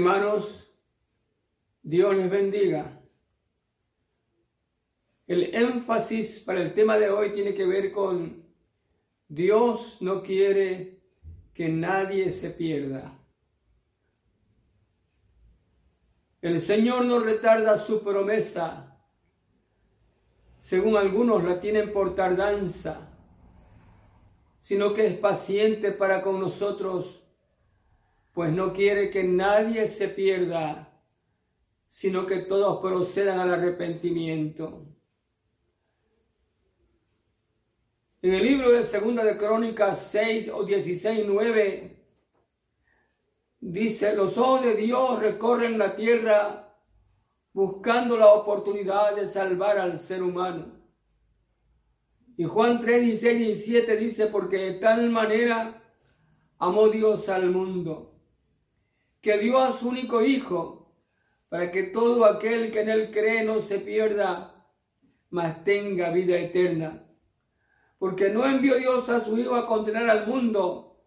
Hermanos, Dios les bendiga. El énfasis para el tema de hoy tiene que ver con Dios no quiere que nadie se pierda. El Señor no retarda su promesa, según algunos la tienen por tardanza, sino que es paciente para con nosotros, pues no quiere que nadie se pierda, sino que todos procedan al arrepentimiento. En el libro de Segunda de Crónicas 6 o 16, 9, dice, los ojos de Dios recorren la tierra buscando la oportunidad de salvar al ser humano. Y Juan 3, 16 y 17 dice, porque de tal manera amó Dios al mundo, que dio a su único Hijo, para que todo aquel que en él cree no se pierda, mas tenga vida eterna porque no envió Dios a su Hijo a condenar al mundo,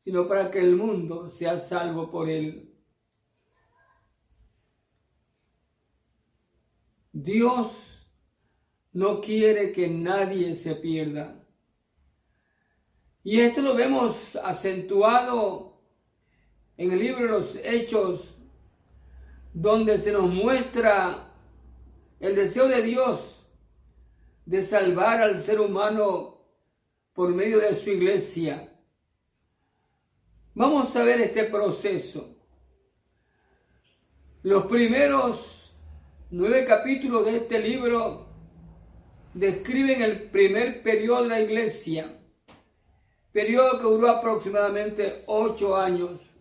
sino para que el mundo sea salvo por él. Dios no quiere que nadie se pierda. Y esto lo vemos acentuado en el libro de los Hechos, donde se nos muestra el deseo de Dios de salvar al ser humano por medio de su iglesia. Vamos a ver este proceso. Los primeros nueve capítulos de este libro describen el primer periodo de la iglesia, periodo que duró aproximadamente ocho años.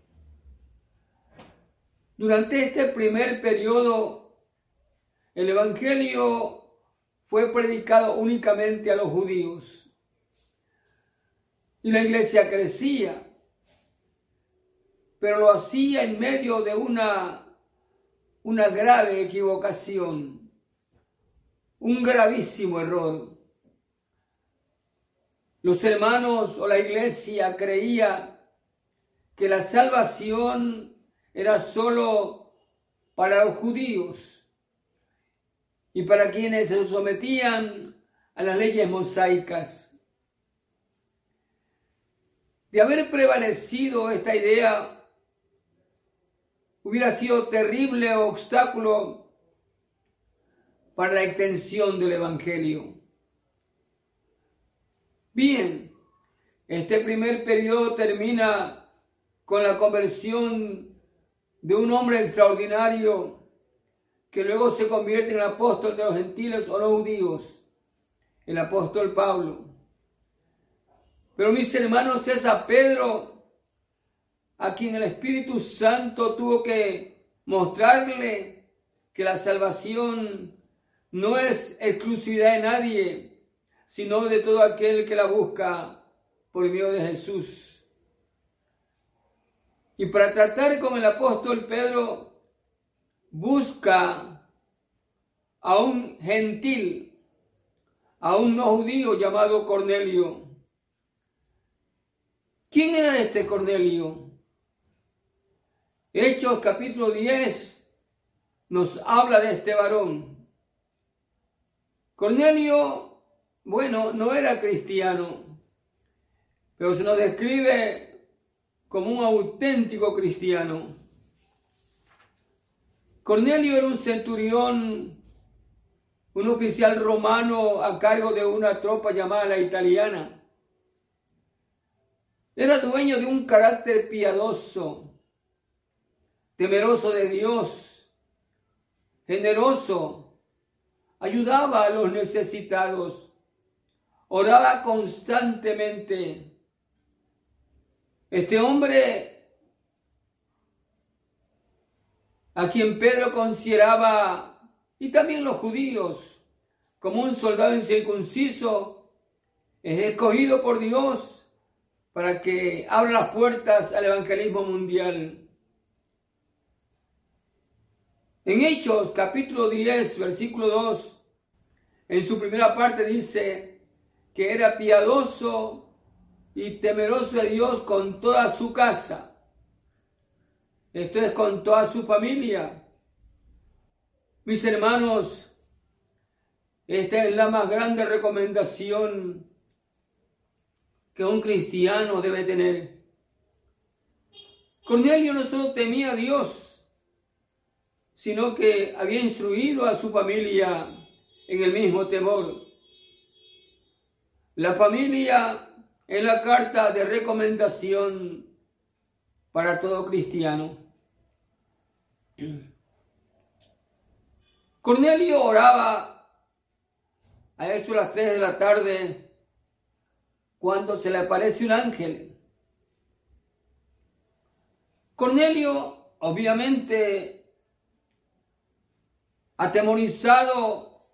Durante este primer periodo, el Evangelio fue predicado únicamente a los judíos. Y la iglesia crecía, pero lo hacía en medio de una, una grave equivocación, un gravísimo error. Los hermanos o la iglesia creía que la salvación era solo para los judíos y para quienes se sometían a las leyes mosaicas. De haber prevalecido esta idea, hubiera sido terrible obstáculo para la extensión del Evangelio. Bien, este primer periodo termina con la conversión de un hombre extraordinario que luego se convierte en el apóstol de los gentiles o no judíos, el apóstol Pablo. Pero mis hermanos, es a Pedro a quien el Espíritu Santo tuvo que mostrarle que la salvación no es exclusividad de nadie, sino de todo aquel que la busca por medio de Jesús. Y para tratar con el apóstol Pedro, busca a un gentil, a un no judío llamado Cornelio. ¿Quién era este Cornelio? Hechos capítulo 10 nos habla de este varón. Cornelio, bueno, no era cristiano, pero se nos describe como un auténtico cristiano. Cornelio era un centurión, un oficial romano a cargo de una tropa llamada la italiana. Era dueño de un carácter piadoso, temeroso de Dios, generoso, ayudaba a los necesitados, oraba constantemente. Este hombre a quien Pedro consideraba, y también los judíos, como un soldado incircunciso, es escogido por Dios para que abra las puertas al evangelismo mundial. En Hechos capítulo 10, versículo 2, en su primera parte dice que era piadoso y temeroso de Dios con toda su casa. Esto es con toda su familia. Mis hermanos, esta es la más grande recomendación que un cristiano debe tener. Cornelio no solo temía a Dios, sino que había instruido a su familia en el mismo temor. La familia es la carta de recomendación para todo cristiano. Cornelio oraba a eso a las 3 de la tarde cuando se le aparece un ángel. Cornelio, obviamente, atemorizado,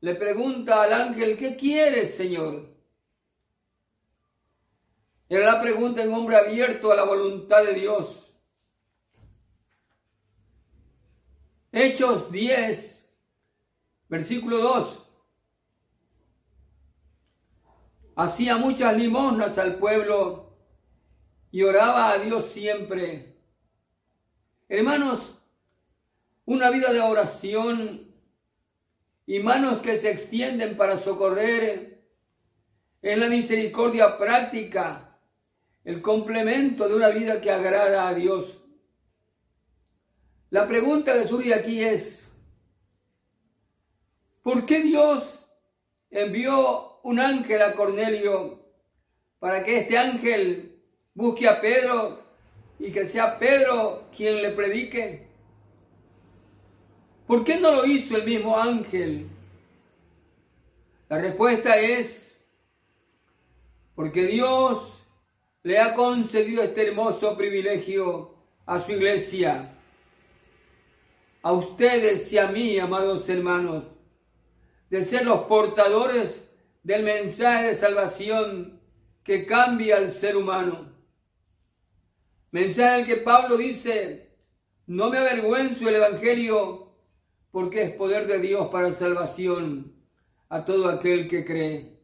le pregunta al ángel, ¿qué quieres, Señor? Era la pregunta en hombre abierto a la voluntad de Dios. Hechos 10, versículo 2. Hacía muchas limosnas al pueblo y oraba a Dios siempre. Hermanos, una vida de oración y manos que se extienden para socorrer en la misericordia práctica, el complemento de una vida que agrada a Dios. La pregunta que surge aquí es, ¿por qué Dios envió un ángel a Cornelio para que este ángel busque a Pedro y que sea Pedro quien le predique? ¿Por qué no lo hizo el mismo ángel? La respuesta es, porque Dios le ha concedido este hermoso privilegio a su iglesia a ustedes y a mí, amados hermanos, de ser los portadores del mensaje de salvación que cambia al ser humano. Mensaje en el que Pablo dice, no me avergüenzo del Evangelio porque es poder de Dios para salvación a todo aquel que cree.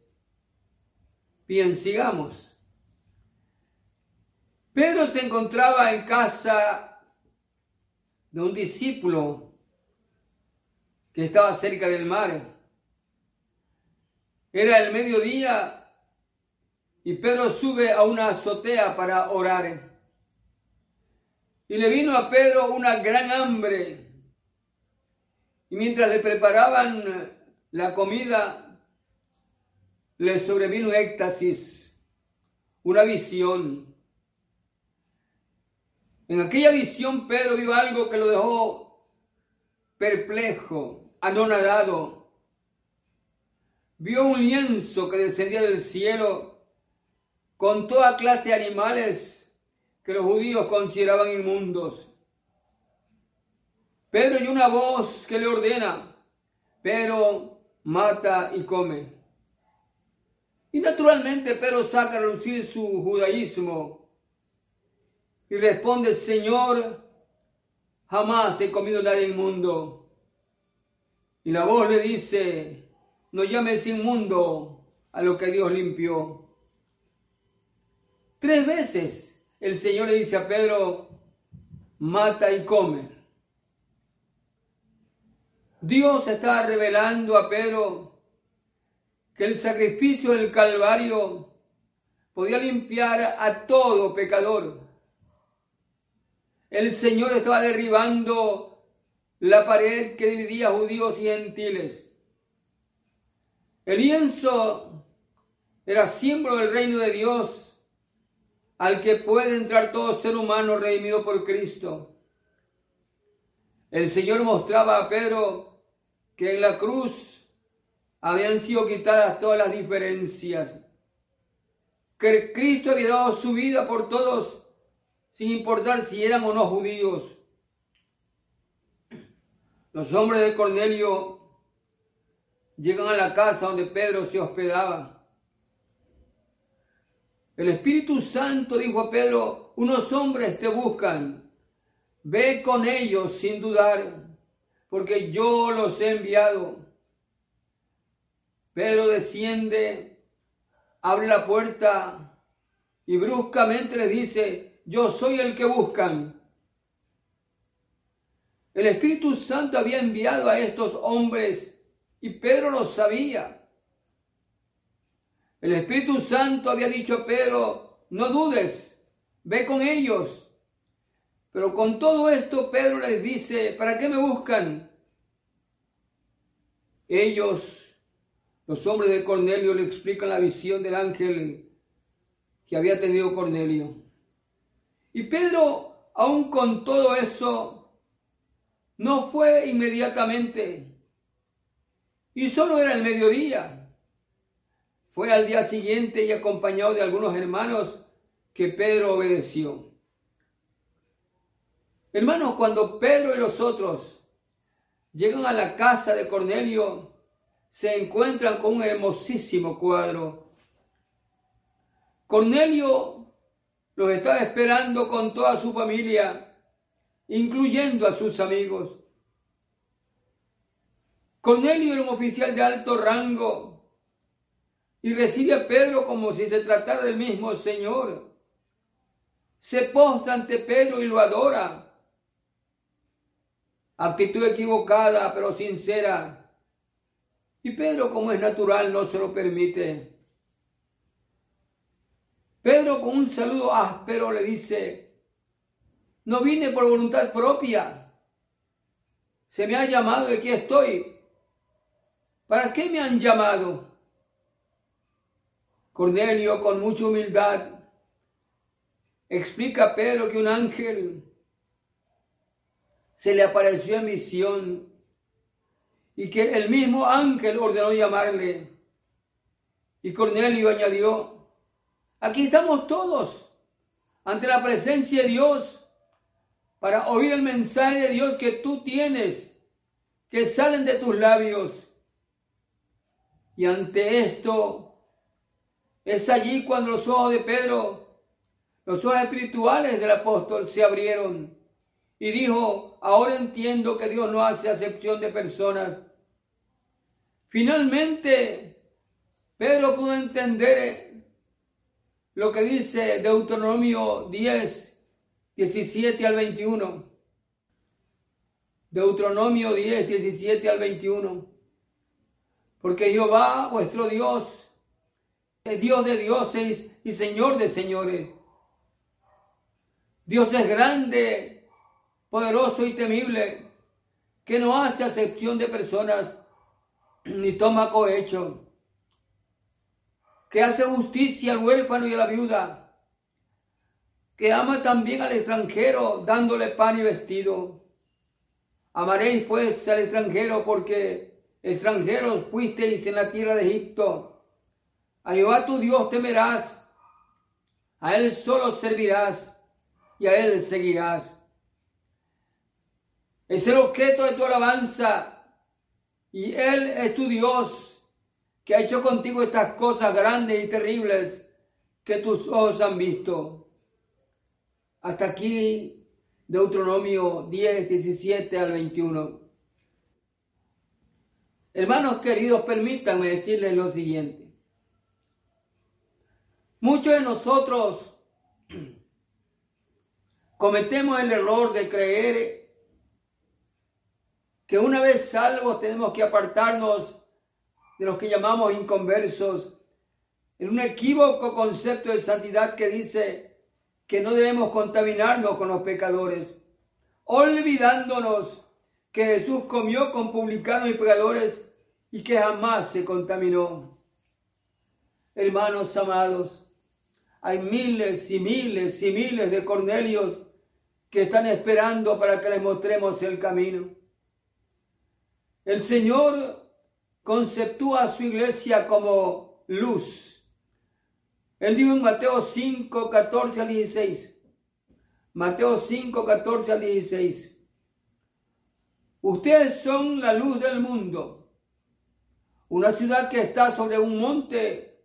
Bien, sigamos. Pedro se encontraba en casa de un discípulo que estaba cerca del mar. Era el mediodía y Pedro sube a una azotea para orar. Y le vino a Pedro una gran hambre. Y mientras le preparaban la comida, le sobrevino éxtasis, una visión. En aquella visión Pedro vio algo que lo dejó perplejo, anonadado. Vio un lienzo que descendía del cielo con toda clase de animales que los judíos consideraban inmundos. Pedro y una voz que le ordena, pero mata y come. Y naturalmente Pedro saca a lucir su judaísmo y responde, Señor, jamás he comido nada inmundo. Y la voz le dice, no llames inmundo a lo que Dios limpió. Tres veces el Señor le dice a Pedro, mata y come. Dios está revelando a Pedro que el sacrificio del Calvario podía limpiar a todo pecador el Señor estaba derribando la pared que dividía judíos y gentiles. El lienzo era símbolo del reino de Dios al que puede entrar todo ser humano redimido por Cristo. El Señor mostraba a Pedro que en la cruz habían sido quitadas todas las diferencias, que Cristo había dado su vida por todos sin importar si eran o no judíos. Los hombres de Cornelio llegan a la casa donde Pedro se hospedaba. El Espíritu Santo dijo a Pedro, unos hombres te buscan, ve con ellos sin dudar, porque yo los he enviado. Pedro desciende, abre la puerta y bruscamente le dice, yo soy el que buscan. El Espíritu Santo había enviado a estos hombres y Pedro lo sabía. El Espíritu Santo había dicho a Pedro, no dudes, ve con ellos. Pero con todo esto Pedro les dice, ¿para qué me buscan? Ellos, los hombres de Cornelio, le explican la visión del ángel que había tenido Cornelio. Y Pedro, aún con todo eso, no fue inmediatamente. Y solo era el mediodía. Fue al día siguiente y acompañado de algunos hermanos que Pedro obedeció. Hermanos, cuando Pedro y los otros llegan a la casa de Cornelio, se encuentran con un hermosísimo cuadro. Cornelio los estaba esperando con toda su familia, incluyendo a sus amigos. Cornelio era un oficial de alto rango y recibe a Pedro como si se tratara del mismo Señor. Se posta ante Pedro y lo adora actitud equivocada pero sincera. Y Pedro, como es natural, no se lo permite. Pedro con un saludo áspero le dice, no vine por voluntad propia, se me ha llamado y aquí estoy. ¿Para qué me han llamado? Cornelio, con mucha humildad, explica a Pedro que un ángel se le apareció en visión y que el mismo ángel ordenó llamarle. Y Cornelio añadió, aquí estamos todos ante la presencia de Dios para oír el mensaje de Dios que tú tienes, que salen de tus labios. Y ante esto, es allí cuando los ojos de Pedro, los ojos espirituales del apóstol se abrieron y dijo, ahora entiendo que Dios no hace acepción de personas. Finalmente, Pedro pudo entender lo que dice Deuteronomio 10, 17 al 21. Deuteronomio 10, 17 al 21. Porque Jehová, vuestro Dios, es Dios de dioses y Señor de señores. Dios es grande poderoso y temible, que no hace acepción de personas ni toma cohecho, que hace justicia al huérfano y a la viuda, que ama también al extranjero dándole pan y vestido. Amaréis pues al extranjero porque extranjeros fuisteis en la tierra de Egipto. A Jehová tu Dios temerás, a Él solo servirás y a Él seguirás es el objeto de tu alabanza y Él es tu Dios que ha hecho contigo estas cosas grandes y terribles que tus ojos han visto. Hasta aquí Deuteronomio 10, 17 al 21. Hermanos queridos, permítanme decirles lo siguiente. Muchos de nosotros cometemos el error de creer que una vez salvos tenemos que apartarnos de los que llamamos inconversos, en un equívoco concepto de santidad que dice que no debemos contaminarnos con los pecadores, olvidándonos que Jesús comió con publicanos y pecadores y que jamás se contaminó. Hermanos amados, hay miles y miles y miles de Cornelios que están esperando para que les mostremos el camino. El Señor conceptúa a su iglesia como luz. Él dijo en Mateo 5, 14 al 16. Mateo 5, 14 al 16. Ustedes son la luz del mundo. Una ciudad que está sobre un monte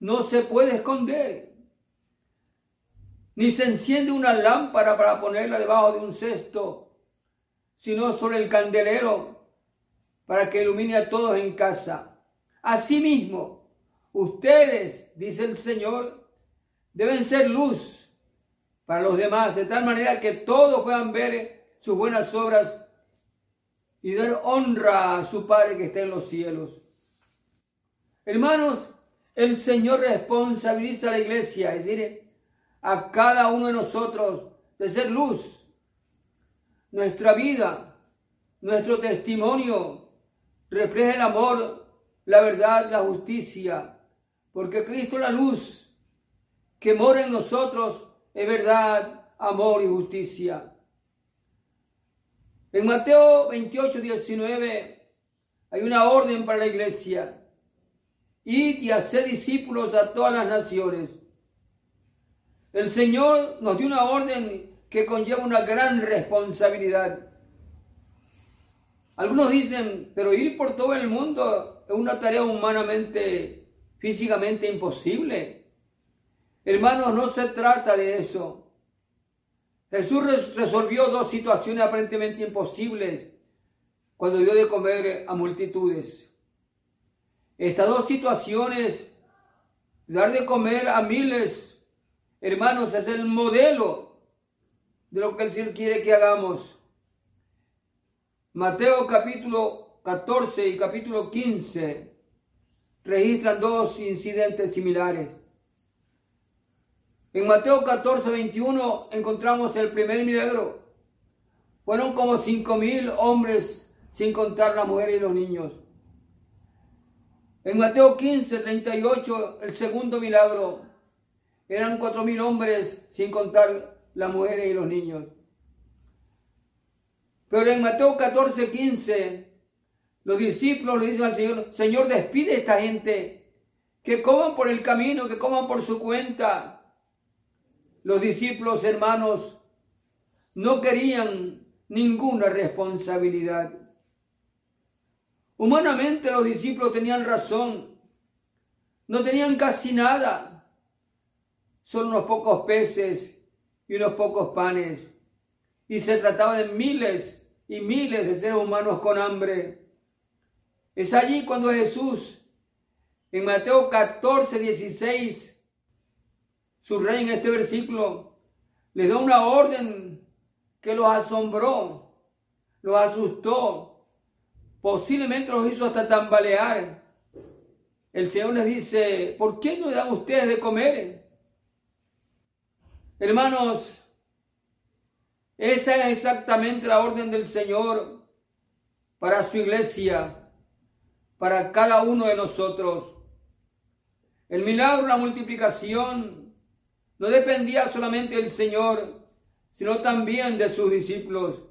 no se puede esconder. Ni se enciende una lámpara para ponerla debajo de un cesto, sino sobre el candelero para que ilumine a todos en casa. Asimismo, ustedes, dice el Señor, deben ser luz para los demás, de tal manera que todos puedan ver sus buenas obras y dar honra a su Padre que está en los cielos. Hermanos, el Señor responsabiliza a la iglesia, es decir, a cada uno de nosotros de ser luz. Nuestra vida, nuestro testimonio refleja el amor, la verdad, la justicia, porque Cristo la luz que mora en nosotros es verdad, amor y justicia. En Mateo 28, 19 hay una orden para la iglesia. Id y haced discípulos a todas las naciones. El Señor nos dio una orden que conlleva una gran responsabilidad. Algunos dicen, pero ir por todo el mundo es una tarea humanamente, físicamente imposible. Hermanos, no se trata de eso. Jesús resolvió dos situaciones aparentemente imposibles cuando dio de comer a multitudes. Estas dos situaciones, dar de comer a miles, hermanos, es el modelo de lo que el Señor quiere que hagamos. Mateo capítulo 14 y capítulo 15 registran dos incidentes similares. En Mateo 14, 21 encontramos el primer milagro. Fueron como cinco mil hombres, sin contar las mujeres y los niños. En Mateo 15, 38, el segundo milagro. Eran cuatro mil hombres, sin contar las mujeres y los niños. Pero en Mateo 14, 15, los discípulos le dicen al Señor, Señor, despide a esta gente, que coman por el camino, que coman por su cuenta los discípulos hermanos no querían ninguna responsabilidad. Humanamente los discípulos tenían razón, no tenían casi nada, son unos pocos peces y unos pocos panes, y se trataba de miles y miles de seres humanos con hambre. Es allí cuando Jesús, en Mateo 14, 16, su rey en este versículo les da una orden que los asombró, los asustó, posiblemente los hizo hasta tambalear. El Señor les dice, ¿por qué no dan ustedes de comer? Hermanos, esa es exactamente la orden del Señor para su iglesia, para cada uno de nosotros. El milagro, la multiplicación, no dependía solamente del Señor, sino también de sus discípulos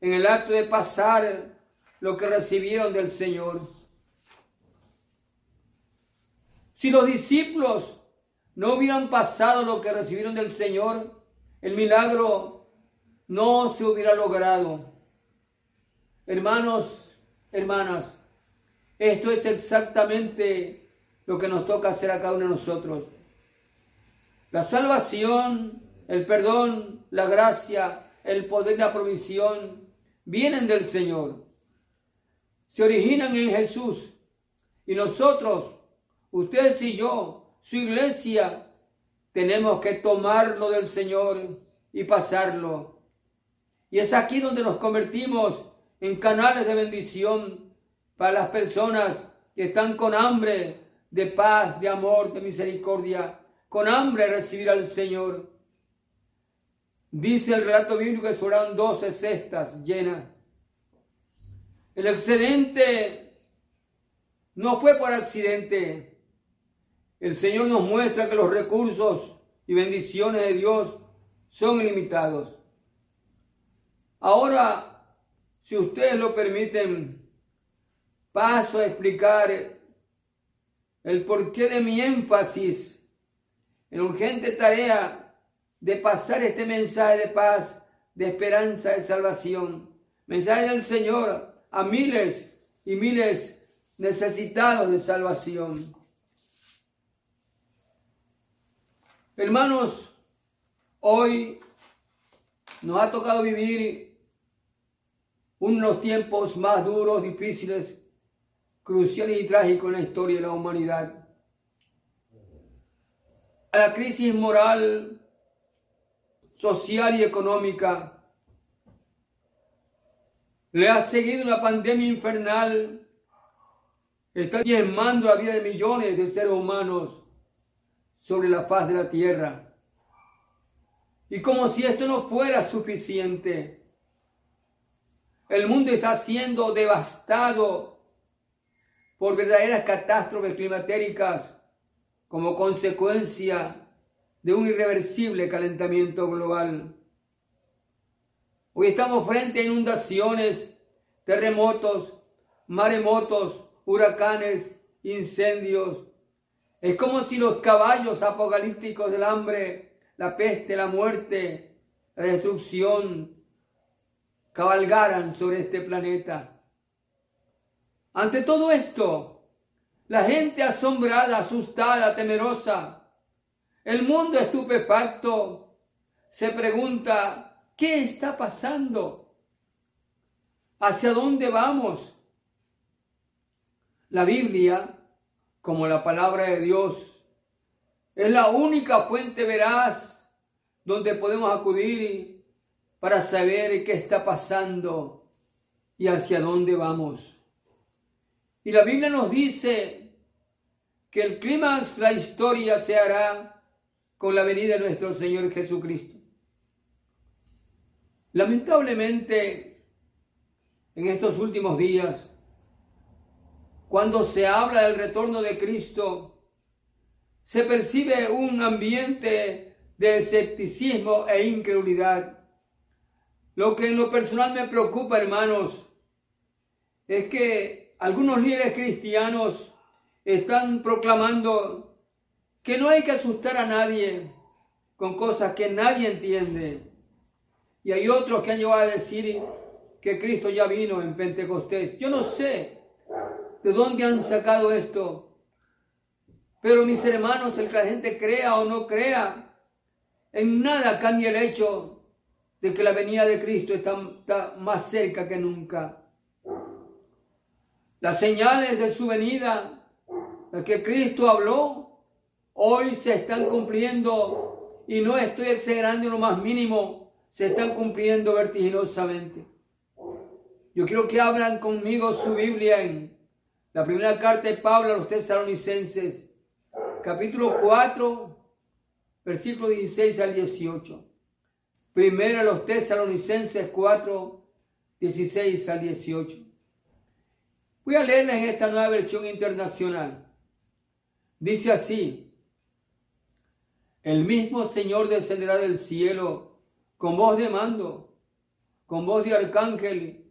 en el acto de pasar lo que recibieron del Señor. Si los discípulos no hubieran pasado lo que recibieron del Señor, el milagro no se hubiera logrado. Hermanos, hermanas, esto es exactamente lo que nos toca hacer a cada uno de nosotros. La salvación, el perdón, la gracia, el poder, la provisión, vienen del Señor. Se originan en Jesús. Y nosotros, ustedes y yo, su iglesia, tenemos que tomarlo del Señor y pasarlo. Y es aquí donde nos convertimos en canales de bendición para las personas que están con hambre de paz, de amor, de misericordia con hambre recibir al Señor. Dice el relato bíblico que sobraron doce cestas llenas. El excedente no fue por accidente. El Señor nos muestra que los recursos y bendiciones de Dios son ilimitados. Ahora, si ustedes lo permiten, paso a explicar el porqué de mi énfasis en urgente tarea de pasar este mensaje de paz, de esperanza, de salvación. Mensaje del Señor a miles y miles necesitados de salvación. Hermanos, hoy nos ha tocado vivir unos tiempos más duros, difíciles, cruciales y trágicos en la historia de la humanidad a la crisis moral, social y económica. Le ha seguido una pandemia infernal. Está diezmando la vida de millones de seres humanos sobre la paz de la tierra. Y como si esto no fuera suficiente, el mundo está siendo devastado por verdaderas catástrofes climatéricas como consecuencia de un irreversible calentamiento global. Hoy estamos frente a inundaciones, terremotos, maremotos, huracanes, incendios. Es como si los caballos apocalípticos del hambre, la peste, la muerte, la destrucción, cabalgaran sobre este planeta. Ante todo esto, la gente asombrada, asustada, temerosa, el mundo estupefacto, se pregunta, ¿Qué está pasando? ¿Hacia dónde vamos? La Biblia, como la palabra de Dios, es la única fuente veraz donde podemos acudir para saber qué está pasando y hacia dónde vamos. Y la Biblia nos dice que el clímax de la historia se hará con la venida de nuestro Señor Jesucristo. Lamentablemente, en estos últimos días, cuando se habla del retorno de Cristo, se percibe un ambiente de escepticismo e incredulidad. Lo que en lo personal me preocupa, hermanos, es que algunos líderes cristianos están proclamando que no hay que asustar a nadie con cosas que nadie entiende. Y hay otros que han llegado a decir que Cristo ya vino en Pentecostés. Yo no sé de dónde han sacado esto. Pero mis hermanos, el que la gente crea o no crea, en nada cambia el hecho de que la venida de Cristo está, más cerca que nunca. Las señales de su venida, las que Cristo habló, hoy se están cumpliendo y no estoy exagerando lo más mínimo se están cumpliendo vertiginosamente. Yo quiero que hablan conmigo su Biblia en la primera carta de Pablo a los tesalonicenses, capítulo 4, versículo 16 al 18. Primero los tesalonicenses 4, 16 al 18. Voy a leerles esta nueva versión internacional. Dice así, el mismo Señor descenderá del cielo con voz de mando, con voz de arcángel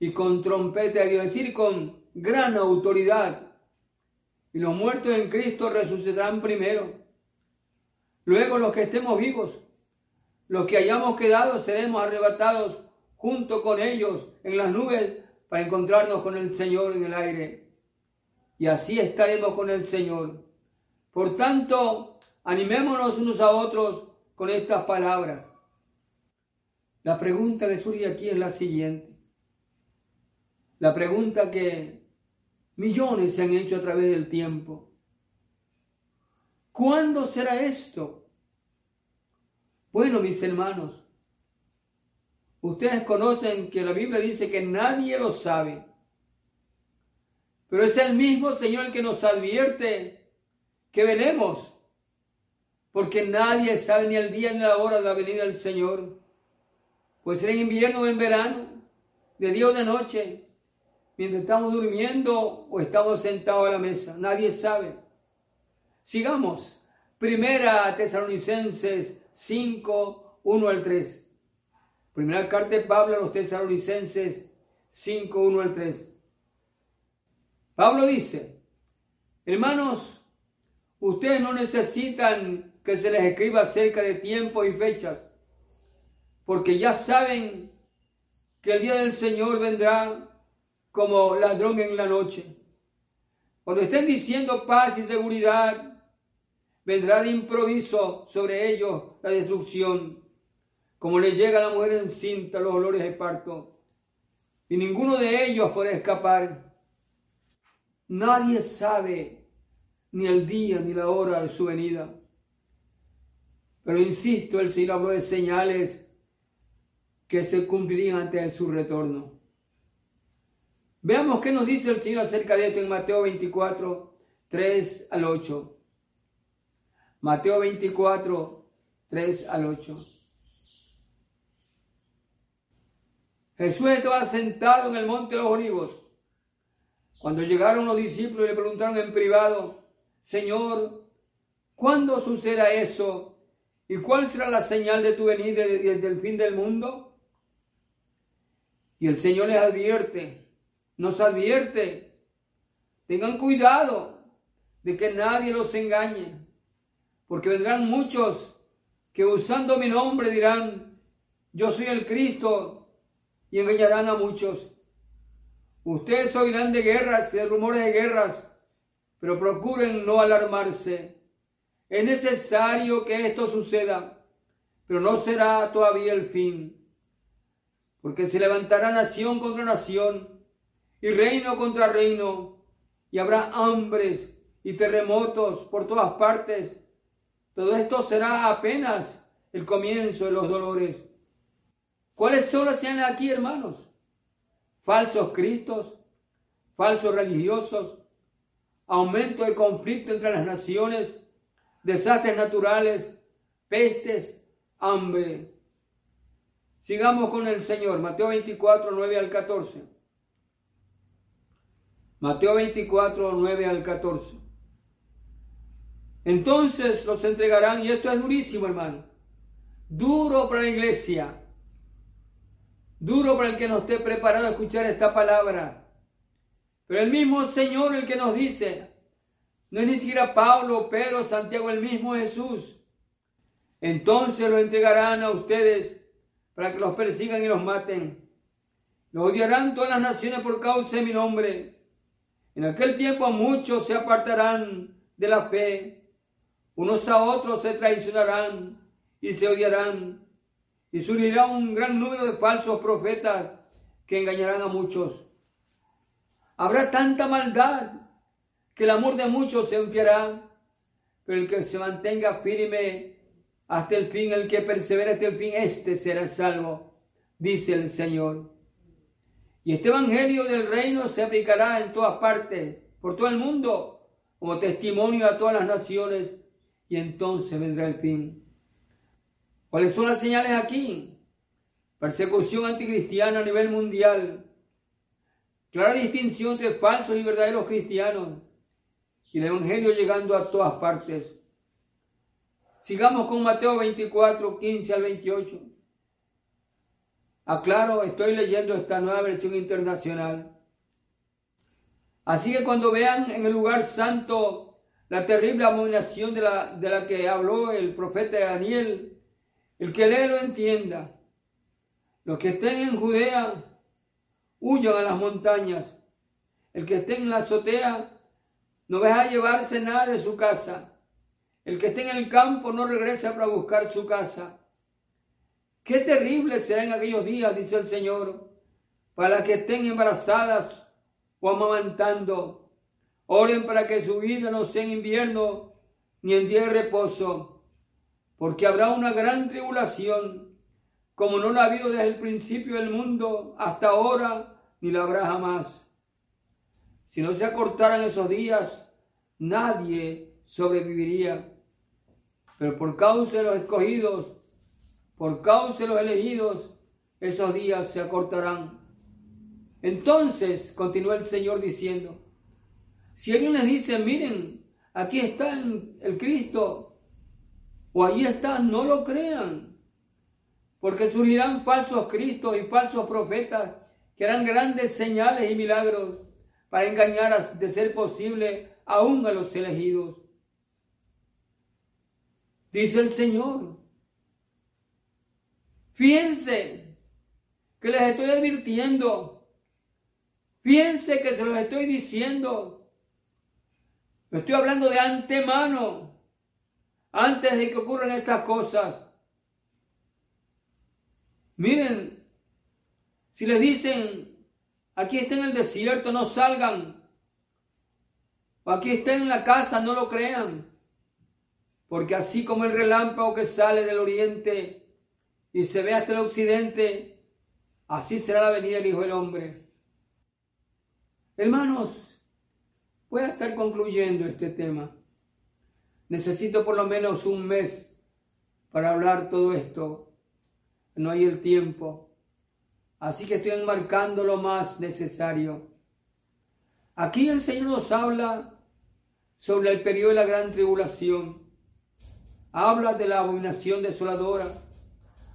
y con trompeta de Dios, es decir, con gran autoridad. Y los muertos en Cristo resucitarán primero. Luego los que estemos vivos, los que hayamos quedado, seremos arrebatados junto con ellos en las nubes para encontrarnos con el Señor en el aire. Y así estaremos con el Señor. Por tanto, animémonos unos a otros con estas palabras. La pregunta que surge aquí es la siguiente. La pregunta que millones se han hecho a través del tiempo. ¿Cuándo será esto? Bueno, mis hermanos, ustedes conocen que la Biblia dice que nadie lo sabe. Pero es el mismo Señor que nos advierte que veremos. Porque nadie sabe ni el día ni la hora de la venida del Señor. Puede ser en invierno o en verano, de día o de noche, mientras estamos durmiendo o estamos sentados a la mesa. Nadie sabe. Sigamos. Primera Tesalonicenses 5, 1 al 3. Primera carta de Pablo a los Tesalonicenses 5, 1 al 3. Pablo dice, hermanos, ustedes no necesitan que se les escriba acerca de tiempos y fechas porque ya saben que el día del Señor vendrá como ladrón en la noche. Cuando estén diciendo paz y seguridad, vendrá de improviso sobre ellos la destrucción, como le llega a la mujer encinta los olores de parto, y ninguno de ellos puede escapar. Nadie sabe ni el día ni la hora de su venida. Pero insisto, el Señor habló de señales que se cumplirían antes de su retorno. Veamos qué nos dice el Señor acerca de esto en Mateo 24, 3 al 8. Mateo 24, 3 al 8. Jesús estaba sentado en el monte de los olivos. Cuando llegaron los discípulos y le preguntaron en privado, Señor, ¿cuándo sucederá eso? ¿Y cuál será la señal de tu venida desde el fin del mundo? Y el Señor les advierte, nos advierte, tengan cuidado de que nadie los engañe, porque vendrán muchos que usando mi nombre dirán, yo soy el Cristo y engañarán a muchos. Ustedes oirán de guerras y de rumores de guerras, pero procuren no alarmarse. Es necesario que esto suceda, pero no será todavía el fin, porque se levantará nación contra nación y reino contra reino, y habrá hambres y terremotos por todas partes. Todo esto será apenas el comienzo de los dolores. ¿Cuáles las señales aquí, hermanos? Falsos cristos, falsos religiosos, aumento de conflicto entre las naciones, desastres naturales, pestes, hambre. Sigamos con el Señor, Mateo 24, 9 al 14. Mateo 24, 9 al 14. Entonces los entregarán, y esto es durísimo, hermano, duro para la iglesia Duro para el que no esté preparado a escuchar esta palabra. Pero el mismo Señor el que nos dice, no es ni siquiera Pablo, Pedro, Santiago, el mismo Jesús. Entonces lo entregarán a ustedes para que los persigan y los maten. Los odiarán todas las naciones por causa de mi nombre. En aquel tiempo muchos se apartarán de la fe. Unos a otros se traicionarán y se odiarán y surgirá un gran número de falsos profetas que engañarán a muchos. Habrá tanta maldad que el amor de muchos se enfriará, pero el que se mantenga firme hasta el fin, el que persevera hasta el fin, este será salvo, dice el Señor. Y este evangelio del reino se aplicará en todas partes, por todo el mundo, como testimonio a todas las naciones, y entonces vendrá el fin. ¿Cuáles son las señales aquí? Persecución anticristiana a nivel mundial. Clara distinción entre falsos y verdaderos cristianos. Y el Evangelio llegando a todas partes. Sigamos con Mateo 24, 15 al 28. Aclaro, estoy leyendo esta nueva versión internacional. Así que cuando vean en el lugar santo la terrible abominación de la, de la que habló el profeta Daniel, el que lee lo entienda. Los que estén en Judea, huyan a las montañas. El que esté en la azotea, no deja llevarse nada de su casa. El que esté en el campo, no regresa para buscar su casa. Qué terrible será en aquellos días, dice el Señor, para las que estén embarazadas o amamantando. Oren para que su vida no sea en invierno ni en día de reposo porque habrá una gran tribulación, como no la ha habido desde el principio del mundo hasta ahora, ni la habrá jamás. Si no se acortaran esos días, nadie sobreviviría. Pero por causa de los escogidos, por causa de los elegidos, esos días se acortarán. Entonces, continuó el Señor diciendo, si alguien les dice, miren, aquí está el Cristo, o allí están, no lo crean, porque surgirán falsos cristos y falsos profetas que harán grandes señales y milagros para engañar, de ser posible, aún a los elegidos. Dice el Señor, fíjense que les estoy advirtiendo, fíjense que se los estoy diciendo, estoy hablando de antemano antes de que ocurran estas cosas. Miren, si les dicen, aquí está en el desierto, no salgan. O aquí está en la casa, no lo crean. Porque así como el relámpago que sale del oriente y se ve hasta el occidente, así será la venida del Hijo del Hombre. Hermanos, voy a estar concluyendo este tema. Necesito por lo menos un mes para hablar todo esto. No hay el tiempo. Así que estoy enmarcando lo más necesario. Aquí el Señor nos habla sobre el periodo de la gran tribulación. Habla de la abominación desoladora.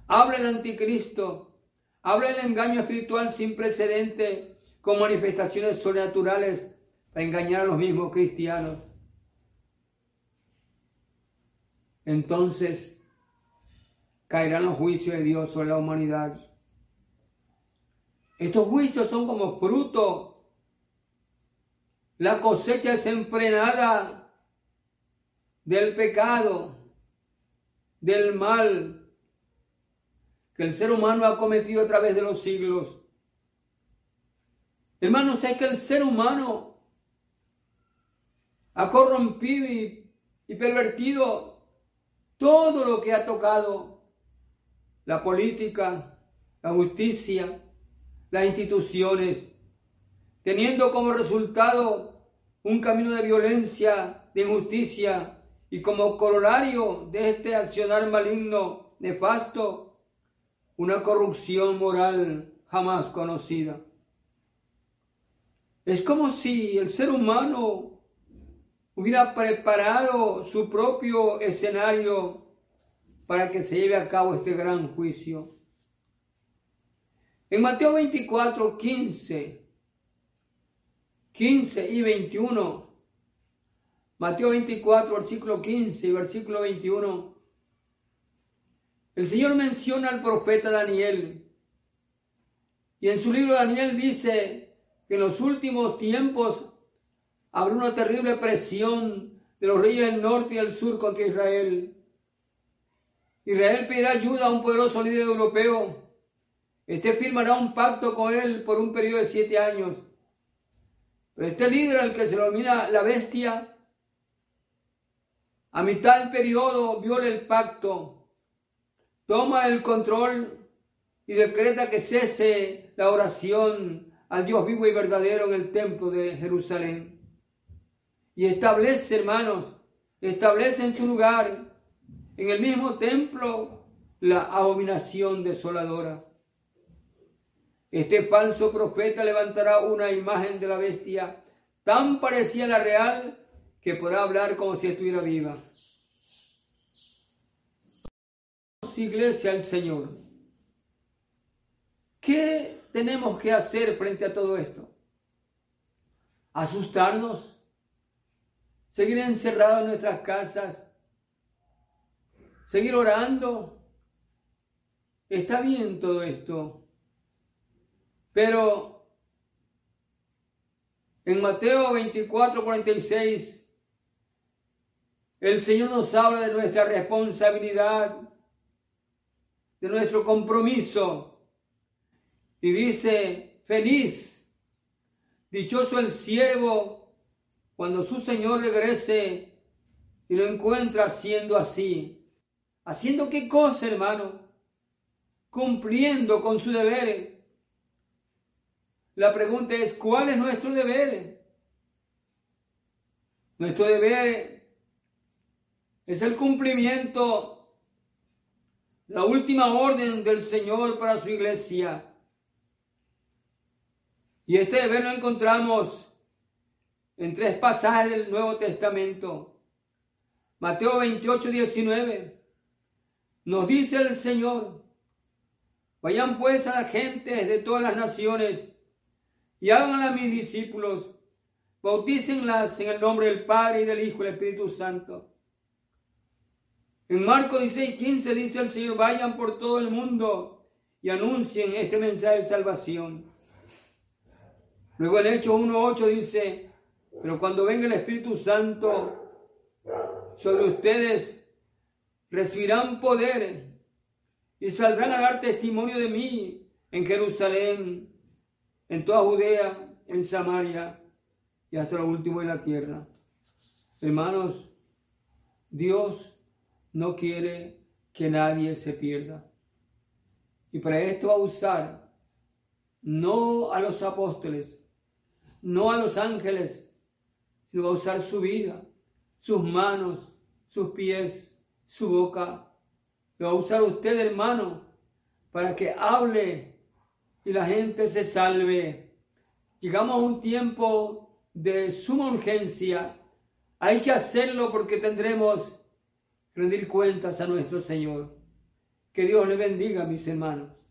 Habla del anticristo. Habla del engaño espiritual sin precedente con manifestaciones sobrenaturales para engañar a los mismos cristianos. Entonces caerán los juicios de Dios sobre la humanidad. Estos juicios son como fruto la cosecha desenfrenada del pecado, del mal que el ser humano ha cometido a través de los siglos. Hermanos, es que el ser humano ha corrompido y, pervertido todo lo que ha tocado la política, la justicia, las instituciones, teniendo como resultado un camino de violencia, de injusticia y como corolario de este accionar maligno, nefasto, una corrupción moral jamás conocida. Es como si el ser humano hubiera preparado su propio escenario para que se lleve a cabo este gran juicio. En Mateo 24, 15, 15 y 21. Mateo 24, versículo 15 y versículo 21. El Señor menciona al profeta Daniel. Y en su libro Daniel dice que en los últimos tiempos habrá una terrible presión de los reyes del norte y del sur contra Israel. Israel pedirá ayuda a un poderoso líder europeo. Este firmará un pacto con él por un periodo de siete años pero este líder al que se denomina la bestia, a mitad del periodo viola el pacto, toma el control y decreta que cese la oración al Dios vivo y verdadero en el templo de Jerusalén. Y establece, hermanos, establece en su lugar, en el mismo templo, la abominación desoladora. Este falso profeta levantará una imagen de la bestia tan parecida a la real que podrá hablar como si estuviera viva. Iglesia al Señor. ¿Qué tenemos que hacer frente a todo esto? ¿Asustarnos? ¿Seguir encerrados en nuestras casas? ¿Seguir orando? Está bien todo esto. Pero en Mateo 24, 46, el Señor nos habla de nuestra responsabilidad, de nuestro compromiso. Y dice, feliz, dichoso el siervo cuando su Señor regrese y lo encuentra haciendo así. ¿Haciendo qué cosa, hermano? Cumpliendo con su deber la pregunta es, ¿cuál es nuestro deber? Nuestro deber es el cumplimiento la última orden del Señor para su iglesia. Y este deber lo encontramos en tres pasajes del Nuevo Testamento. Mateo 28, 19. Nos dice el Señor, vayan pues a la gente de todas las naciones y háganla a mis discípulos, bautícenlas en el nombre del Padre y del Hijo y del Espíritu Santo. En Marcos 16, 15 dice el Señor, vayan por todo el mundo y anuncien este mensaje de salvación. Luego en Hechos 1.8 dice, pero cuando venga el Espíritu Santo sobre ustedes, recibirán poder y saldrán a dar testimonio de mí en Jerusalén, en toda Judea, en Samaria y hasta lo último de la tierra. Hermanos, Dios no quiere que nadie se pierda. Y para esto va a usar no a los apóstoles, no a los ángeles, sino va a usar su vida, sus manos, sus pies, su boca. Lo va a usar usted, hermano, para que hable y la gente se salve. Llegamos a un tiempo de suma urgencia. Hay que hacerlo porque tendremos que rendir cuentas a nuestro Señor. Que Dios le bendiga, mis hermanos.